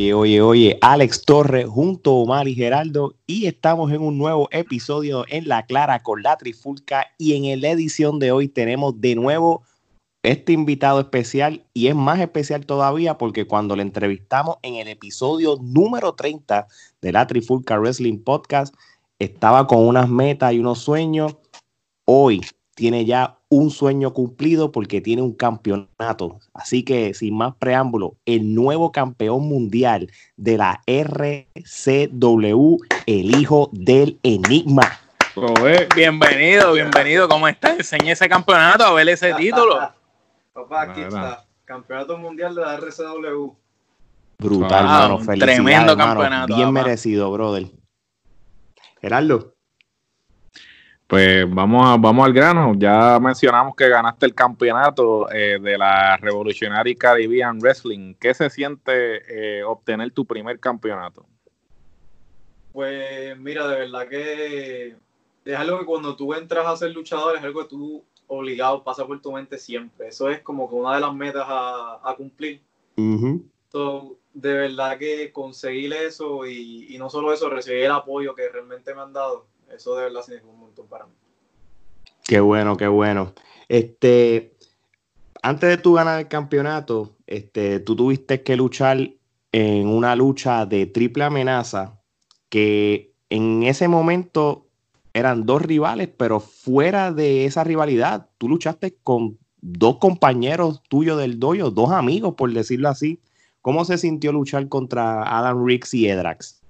Oye, oye, oye, Alex Torres junto a Omar y Geraldo y estamos en un nuevo episodio en La Clara con la Trifulca y en la edición de hoy tenemos de nuevo este invitado especial y es más especial todavía porque cuando le entrevistamos en el episodio número 30 de la Trifulca Wrestling Podcast estaba con unas metas y unos sueños. Hoy tiene ya un sueño cumplido porque tiene un campeonato. Así que sin más preámbulo, el nuevo campeón mundial de la RCW, el hijo del enigma. bienvenido, bienvenido. ¿Cómo estás? Enseñé ese campeonato a ver ese título. Papá, aquí está. Campeonato mundial de la RCW. Brutal, hermano. Tremendo campeonato. Bien merecido, brother. Gerardo. Pues vamos, a, vamos al grano. Ya mencionamos que ganaste el campeonato eh, de la Revolutionary Caribbean Wrestling. ¿Qué se siente eh, obtener tu primer campeonato? Pues mira, de verdad que es algo que cuando tú entras a ser luchador es algo que tú obligado pasa por tu mente siempre. Eso es como que una de las metas a, cumplir. de verdad que conseguir eso y, y no solo eso, recibir el apoyo que realmente me han dado eso de verdad significa un montón para mí. Qué bueno, qué bueno. Este, antes de tú ganar el campeonato, este, tú tuviste que luchar en una lucha de triple amenaza que en ese momento eran dos rivales, pero fuera de esa rivalidad, tú luchaste con dos compañeros tuyos del dojo, dos amigos, por decirlo así. ¿Cómo se sintió luchar contra Adam Riggs y Edrax?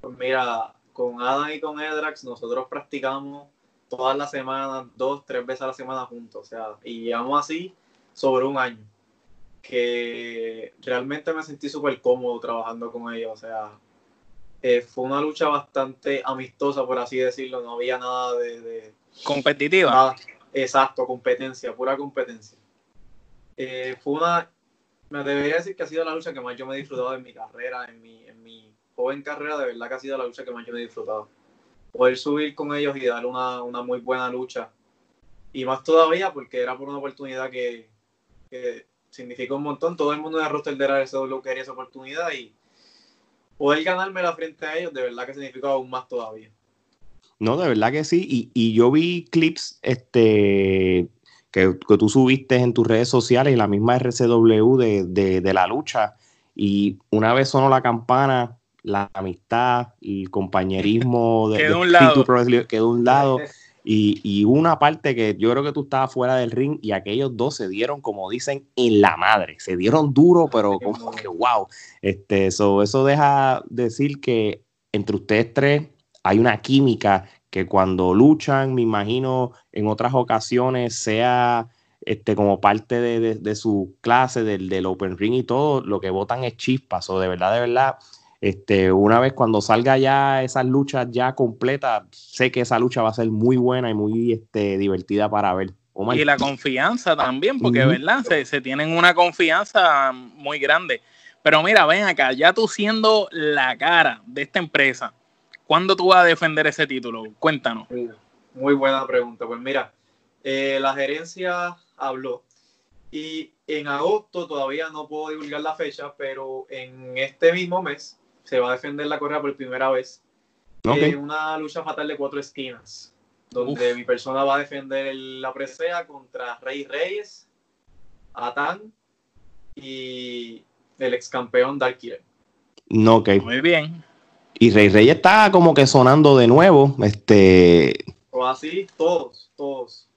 Pues mira, con Adam y con Edrax nosotros practicamos todas las semanas, dos, tres veces a la semana juntos, o sea, y llevamos así sobre un año, que realmente me sentí súper cómodo trabajando con ellos, o sea, eh, fue una lucha bastante amistosa, por así decirlo, no había nada de... Competitiva. exacto, competencia, pura competencia. Eh, fue una, me debería decir que ha sido la lucha que más yo me he disfrutado en mi carrera, en mi, en mi joven carrera, de verdad que ha sido la lucha que más yo me he disfrutado. Poder subir con ellos y dar una, una muy buena lucha. Y más todavía porque era por una oportunidad que, que significa un montón. Todo el mundo en el roster de la RSW quería esa oportunidad y poder ganarme la frente a ellos, de verdad que significa aún más todavía. No, de verdad que sí. Y, y yo vi clips este, que, que, tú subiste en tus redes sociales y la misma RCW de, de, la lucha. Y una vez sonó la campana, la amistad y el compañerismo de, quedó un lado. quedó un lado. Y, y, una parte que yo creo que tú estabas fuera del ring y aquellos dos se dieron, como dicen, en la madre. Se dieron duro, pero como que wow. Este, eso eso deja decir que entre ustedes tres hay una química que cuando luchan, me imagino, en otras ocasiones sea este, como parte de, de, de su clase, del, del, Open Ring y todo, lo que votan es chispas. O de verdad, de verdad, este, una vez cuando salga ya esas luchas ya completas, sé que esa lucha va a ser muy buena y muy este, divertida para ver. Y la confianza también, porque verdad, se, se, tienen una confianza muy grande. Pero mira, ven acá, ya tú siendo la cara de esta empresa, ¿cuándo tú vas a defender ese título? Cuéntanos. Muy buena pregunta. Pues mira, eh, la gerencia habló y en agosto todavía no puedo divulgar la fecha, pero en este mismo mes se va a defender la correa por primera vez en una lucha fatal de cuatro esquinas, donde mi persona va a defender la presea contra Rey Reyes, Atán y el ex campeón Dark No, ok. Muy bien. Y Rey Reyes está como que sonando de nuevo. Este. O así, todos, todos.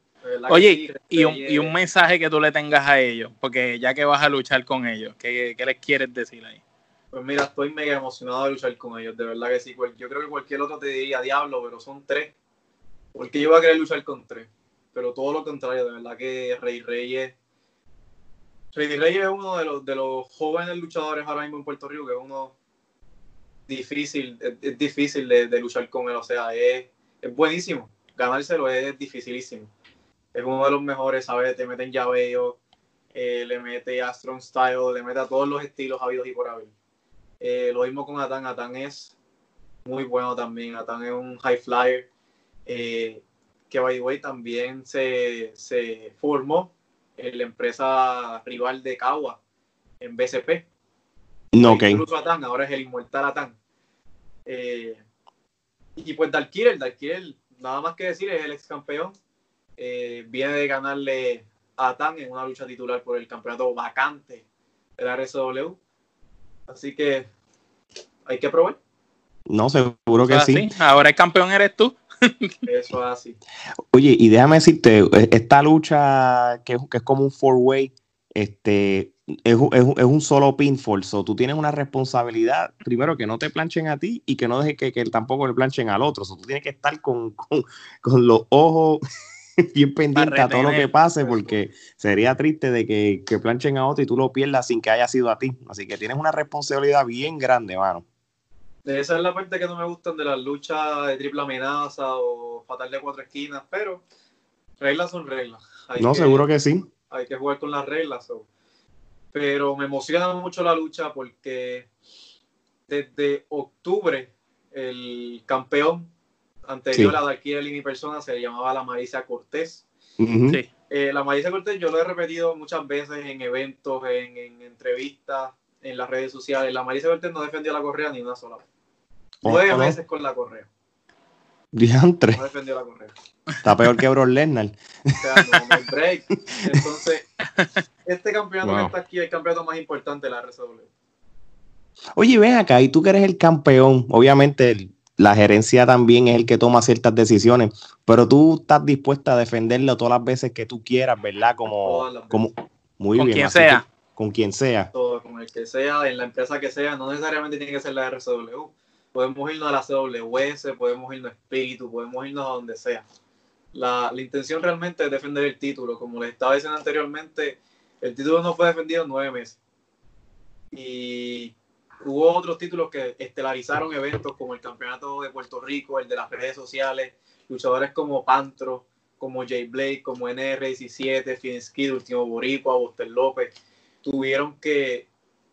Oye, y, un, y, un, mensaje que tú le tengas a ellos, porque ya que vas a luchar con ellos, ¿qué, qué les quieres decir ahí? Pues mira, estoy mega emocionado de luchar con ellos, de verdad que sí. Yo creo que cualquier otro te diría diablo, pero son tres. Porque yo voy a querer luchar con tres. Pero todo lo contrario, de verdad que Rey Reyes. Rey Reyes es uno de los, de los jóvenes luchadores ahora mismo en Puerto Rico, que es uno difícil, es, difícil de, luchar con él. O sea, es, es buenísimo. Ganárselo es dificilísimo. Es uno de los mejores, ¿sabes? Te meten llaveo, eh, le mete a Strong Style, le mete a todos los estilos habidos y por haber. Eh, lo mismo con Atan. Atan es muy bueno también. Atan es un high flyer. Eh, que by the way también se, se, formó en la empresa rival de Cagua, en BCP. No, ok. Incluso Atán, ahora es el inmortal Atán. Eh, y pues Dalkiel, Dalkiel, nada más que decir, es el ex campeón. Eh, viene de ganarle a Atán en una lucha titular por el campeonato vacante de la RSW. Así que hay que probar. No, seguro que Ah, sí. Ahora el campeón eres tú. Eso es así. Oye, y déjame decirte, e- esta lucha que es, que es como un four-way, este, es, un- es un- es un solo pinfall, so tú tienes una responsabilidad, primero que no te planchen a ti y que no dejes que, que tampoco le planchen al otro, so tú tienes que estar con, con, con los ojos bien pendientes a todo lo que pase, porque sería triste de que, que planchen a otro y tú lo pierdas sin que haya sido a ti, así que tienes una responsabilidad bien grande, mano. Esa es la parte que no me gustan de las luchas de triple amenaza o fatal de cuatro esquinas, pero reglas son reglas. Hay No, que- seguro que sí. hay que jugar con las reglas. so. Pero me emociona mucho la lucha porque desde octubre el campeón anterior Sí. a Darkiel y mi persona se llamaba la Marisa Cortés. Sí. Eh, la Marisa Cortés yo lo he repetido muchas veces en eventos, en, en entrevistas, en las redes sociales. La Marisa Cortés no defendió la correa ni una sola vez. Nueve veces con la correa. Diantre, No defendió la correa. está peor que Brock Lesnar. O sea, no, no break. Entonces, este campeonato que está aquí es el campeonato más importante de la RSW. Oye, ven acá, y tú que eres el campeón, obviamente el- la gerencia también es el que toma ciertas decisiones, pero tú estás dispuesta a defenderlo todas las veces que tú quieras, ¿verdad? Como, como muy Con bien. quien sea. que- con quien sea. todo, con el que sea, en la empresa que sea, no necesariamente tiene que ser la RCW. Podemos irnos a la CWS, podemos irnos a Espíritu, podemos irnos a donde sea. La, la intención realmente es defender el título. Como les estaba diciendo anteriormente, el título no fue defendido en nueve meses. Y hubo otros títulos que estelarizaron eventos como el Campeonato de Puerto Rico, el de las redes sociales, luchadores como Pantro, como Jay Blake, como NR17, Fienskid, Último Boricua, Buster López, tuvieron que,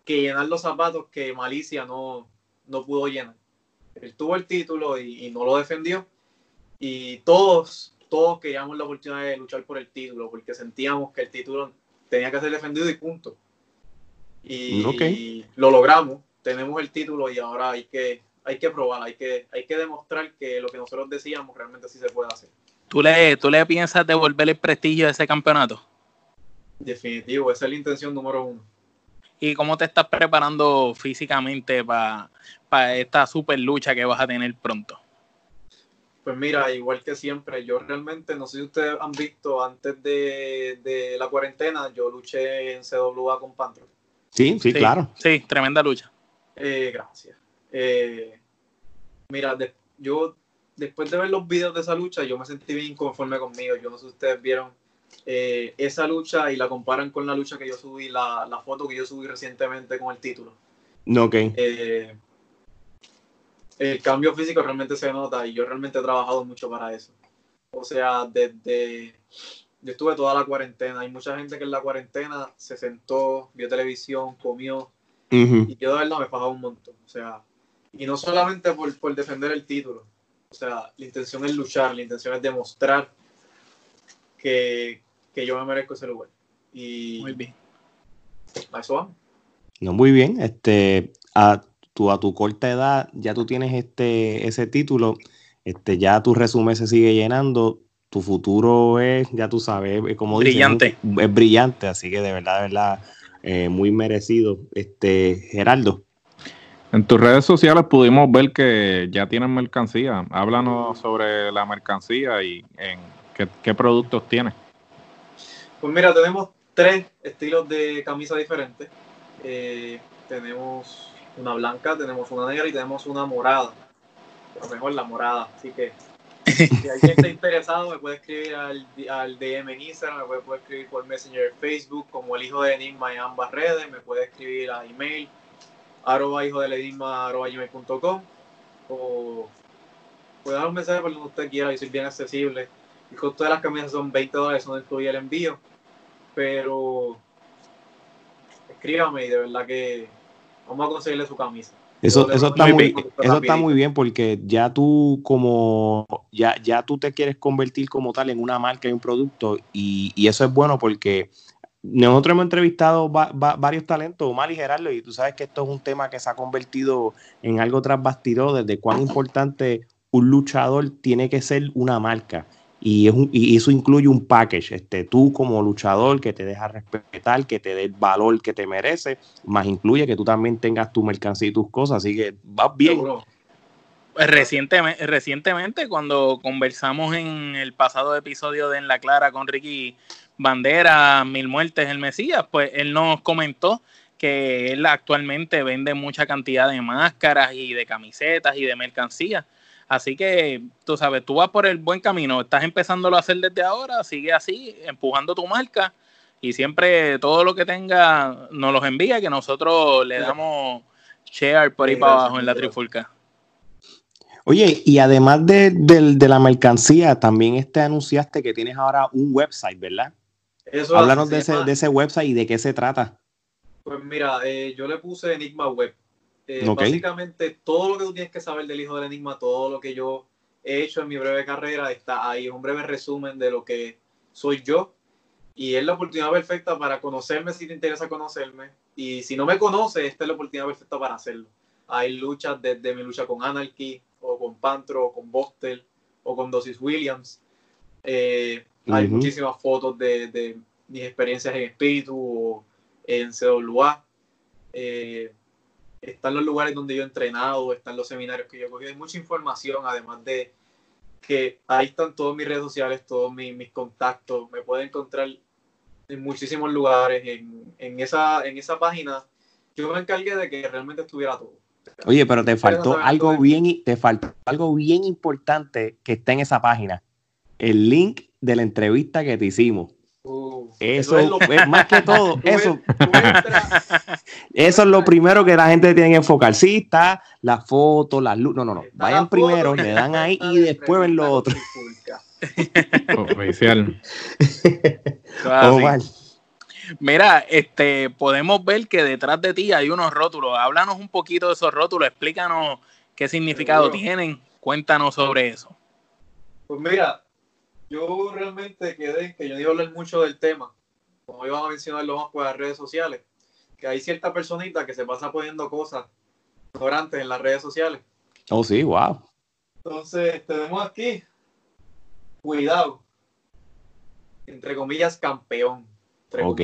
que llenar los zapatos que Malicia no, no pudo llenar. Él tuvo el título y, y no lo defendió. Y todos, todos queríamos la oportunidad de luchar por el título, porque sentíamos que el título tenía que ser defendido y punto. Y lo logramos, tenemos el título y ahora hay que, hay que probar, hay que, hay que demostrar que lo que nosotros decíamos realmente sí se puede hacer. ¿Tú le, ¿Tú le piensas devolver el prestigio de ese campeonato? Definitivo, esa es la intención número uno. ¿Y cómo te estás preparando físicamente para esta super lucha que vas a tener pronto? Pues mira, igual que siempre, yo realmente, no sé si ustedes han visto, antes de, de la cuarentena, yo luché en CWA con Pantro. Sí, sí, claro. Sí, tremenda lucha. Eh, gracias. Eh, mira, de- yo después de ver los videos de esa lucha, yo me sentí bien inconforme conmigo. Yo no sé si ustedes vieron eh, esa lucha y la comparan con la lucha que yo subí, la, la foto que yo subí recientemente con el título. No, ok. Eh, el cambio físico realmente se nota y yo realmente he trabajado mucho para eso. O sea, desde yo estuve toda la cuarentena. Hay mucha gente que en la cuarentena se sentó, vio televisión, comió Y yo de verdad me fajaba un montón. O sea, y no solamente por, por defender el título. O sea, la intención es luchar, la intención es demostrar que, que yo me merezco ese lugar. Y Muy bien. a eso vamos. No, muy bien. Este, a tu, a tu corta edad, ya tú tienes este, ese título, este, ya tu resumen se sigue llenando, tu futuro es, ya tú sabes, es como Brillante. es brillante, así que de verdad, de verdad, eh, muy merecido. Este, Geraldo. En tus redes sociales pudimos ver que ya tienen mercancía. Háblanos sobre la mercancía y en qué, qué productos tienes. Pues mira, tenemos tres estilos de camisa diferentes. Eh, tenemos una blanca, tenemos una negra y tenemos una morada. Lo mejor la morada. Así que si alguien está interesado, me puede escribir al, al DM en Instagram, me puede, escribir por Messenger en Facebook, como el hijo de Enigma en ambas redes, me puede escribir a email, arroba hijo del enigma, arroba gmail.com, o puede dar un mensaje por donde usted quiera, yo soy bien accesible. El costo de las camisas son 20 dólares, eso no incluye el envío, pero escríbame y de verdad que vamos a conseguirle su camisa. Eso, eso está muy eso está muy bien porque ya tú como ya, ya tú te quieres convertir como tal en una marca y un producto y, y eso es bueno porque nosotros hemos entrevistado varios talentos, Omar y Gerardo, y tú sabes que esto es un tema que se ha convertido en algo tras bastidores de cuán importante un luchador tiene que ser una marca. Y, es y eso incluye un package, este, tú como luchador que te deja respetar, que te dé el valor que te merece, más incluye que tú también tengas tu mercancía y tus cosas, así que vas bien. Pues recientemente, recientemente, cuando conversamos en el pasado episodio de En la Clara con Ricky Bandera, Mil Muertes, el Mesías, pues él nos comentó que él actualmente vende mucha cantidad de máscaras y de camisetas y de mercancía. Así que, tú sabes, tú vas por el buen camino, estás empezándolo a hacer desde ahora, sigue así, empujando tu marca y siempre todo lo que tenga nos los envía, que nosotros le damos share por ahí para abajo en la trifulca. Oye, y además de, la mercancía, también este anunciaste que tienes ahora un website, ¿verdad? Eso Háblanos de ese, de ese website y de qué se trata. Pues mira, eh, yo le puse Enigma Web. Eh, básicamente todo lo que tú tienes que saber del hijo del Enigma, todo lo que yo he hecho en mi breve carrera está ahí, un breve resumen de lo que soy yo. Y es la oportunidad perfecta para conocerme si te interesa conocerme. Y si no me conoces, esta es la oportunidad perfecta para hacerlo. Hay luchas desde mi lucha con Anarchy, o con Pantro, o con Bostel, o con Dosis Williams. Eh, hay muchísimas fotos de, mis experiencias en espíritu o en CWA. Eh, están los lugares donde yo he entrenado, están los seminarios que yo he cogido. Hay mucha información, además de que ahí están todas mis redes sociales, todos mis, contactos. Me pueden encontrar en muchísimos lugares. En, en, esa, en esa página yo me encargué de que realmente estuviera todo. Oye, pero te faltó algo bien, te faltó algo bien importante que está en esa página. El link de la entrevista que te hicimos. Uh, eso, es, lo, más que todo, eso, eso es lo primero que la gente tiene que enfocar. Sí, está la foto, la luz. No, no, no. Vayan primero, le dan ahí y después ven lo otro. Oficial. Mira, este, podemos ver que detrás de ti hay unos rótulos. Háblanos un poquito de esos rótulos, explícanos qué significado tienen, cuéntanos sobre eso. Pues mira, yo realmente quedé que yo no iba a hablar mucho del tema, como iban a mencionarlo más por las redes sociales, que hay cierta personita que se pasa poniendo cosas ignorantes en las redes sociales. Oh, sí, wow. Entonces, tenemos aquí, cuidado, entre comillas, campeón. ok.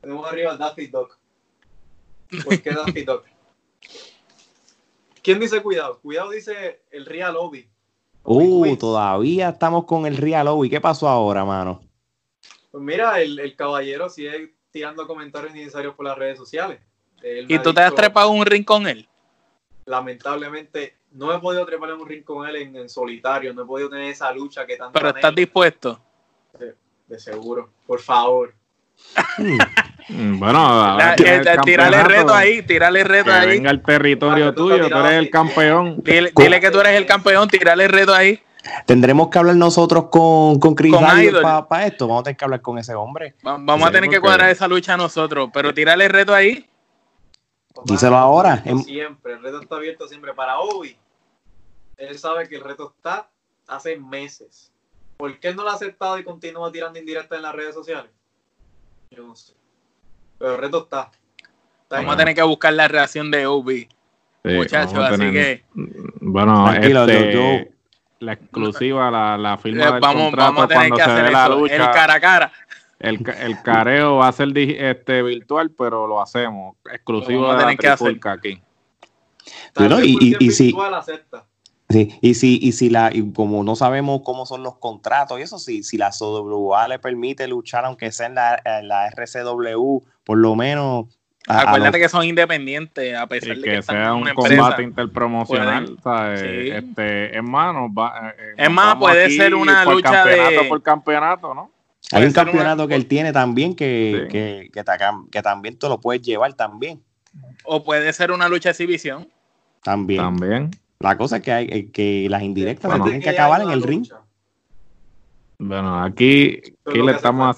Tenemos arriba Daffy Duck. ¿Por qué Daffy Duck? ¿Quién dice cuidado? Cuidado dice el Real Obi. Uh, todavía estamos con el Real ¿Y ¿Qué pasó ahora, mano? Pues mira, el, caballero sigue tirando comentarios innecesarios por las redes sociales. ¿Y tú te has trepado un ring con él? Lamentablemente, no he podido trepar en un ring con él en, solitario. No he podido tener esa lucha que tanto. Pero estás dispuesto. de seguro. Por favor. Mm, bueno, tírale reto ahí, tírale reto ahí. Venga el territorio tuyo, tú eres el campeón. Dile, que tú eres el campeón, tírale reto ahí. Tendremos que hablar nosotros con, con Chris para esto. Vamos a tener que hablar con ese hombre. vamos a tener que cuadrar esa lucha nosotros, pero tírale reto ahí. Díselo ahora. Siempre, el reto está abierto siempre para Obi. Él sabe que el reto está hace meses. ¿Por qué no lo ha aceptado y continúa tirando indirecta en las redes sociales? Yo no sé. Pero el reto está. vamos a tener que buscar la reacción de Obi. muchachos, así que. Bueno, este, la exclusiva, la, la firma eh, del vamos, vamos a tener que hacer la lucha. El cara a cara. El, el careo va a ser este, virtual, pero lo hacemos exclusivo de la que hacer. aquí. y, y, y si, Sí, y si, y si la, y como no sabemos cómo son los contratos y eso, si, si la SWA le permite luchar, aunque sea en la, en la RCW, por lo menos. Acuérdate que son independientes, a pesar de que, sea un combate interpromocional. Este, es más, va, eh, es más, puede ser una lucha de. por campeonato, ¿no? Hay un campeonato que él tiene también que, que, que, que, también te lo puedes llevar también. O puede ser una lucha de exhibición. También. También. La cosa es que, hay, eh, que las indirectas tienen que, acabar en el ring. Bueno, aquí, aquí le estamos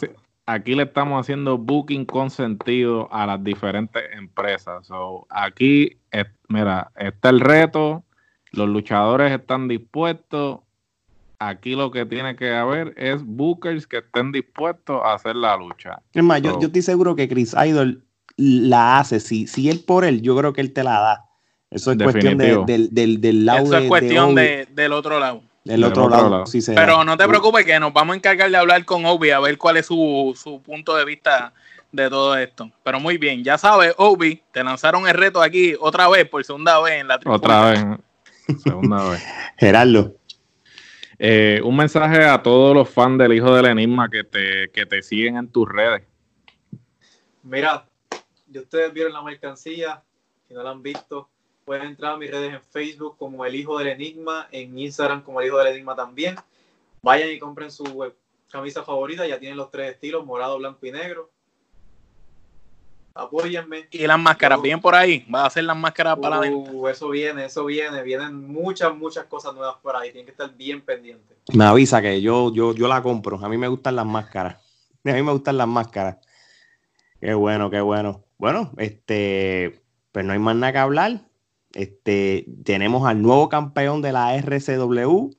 aquí le estamos haciendo booking consentido a las diferentes empresas. So, aquí, mira, está el reto, los luchadores están dispuestos. Aquí lo que tiene que haber es bookers que estén dispuestos a hacer la lucha. Es más, yo, estoy seguro que Chris Idol la hace. Si, si él por él, yo creo que él te la da. Eso es cuestión del, del, lado Eso es cuestión del otro lado. Del otro, lado, Pero no te preocupes que nos vamos a encargar de hablar con Obi a ver cuál es su, su punto de vista de todo esto. Pero muy bien, ya sabes, Obi, te lanzaron el reto aquí otra vez, por segunda vez en la Otra vez, segunda vez. Gerardo. Eh, un mensaje a todos los fans del Hijo del Enigma que te, que te siguen en tus redes. Mira, ya ustedes vieron la mercancía, si no la han visto, pueden entrar a mis redes en Facebook como El Hijo del Enigma, en Instagram como El Hijo del Enigma también. Vayan y compren su camisa favorita, ya tienen los tres estilos, morado, blanco y negro apóyenme. Y las máscaras, bien por ahí, va a hacer las máscaras para la venta. Uh, eso viene, eso viene, vienen muchas, muchas cosas nuevas por ahí, tienen que estar bien pendientes. Me avisa que yo, yo, yo la compro, a mí me gustan las máscaras, a mí me gustan las máscaras. Qué bueno, qué bueno. Bueno, este, pues no hay más nada que hablar. Este, tenemos al nuevo campeón de la RCW.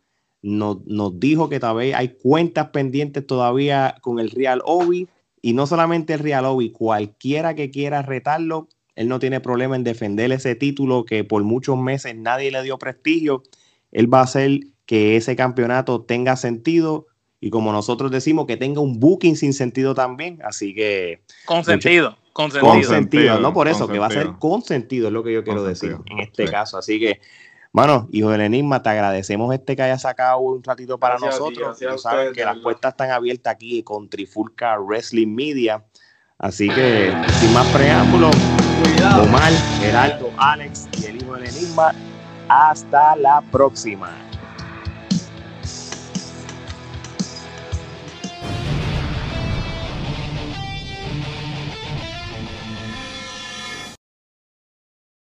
Nos, dijo que todavía hay cuentas pendientes todavía con el Real Obi y no solamente el Real Obi, cualquiera que quiera retarlo, él no tiene problema en defender ese título que por muchos meses nadie le dio prestigio. Él va a hacer que ese campeonato tenga sentido y como nosotros decimos, que tenga un booking sin sentido también. Así que... Con sentido. Con sentido. no por eso, que va a ser con sentido, es lo que yo quiero decir en este caso. Así que bueno, hijo del enigma, te agradecemos este que haya sacado un ratito para nosotros. Ya saben que las puertas están abiertas aquí con Trifulca Wrestling Media. Así que, sin más preámbulos, Omar, Geraldo, Alex y el hijo del enigma. Hasta la próxima.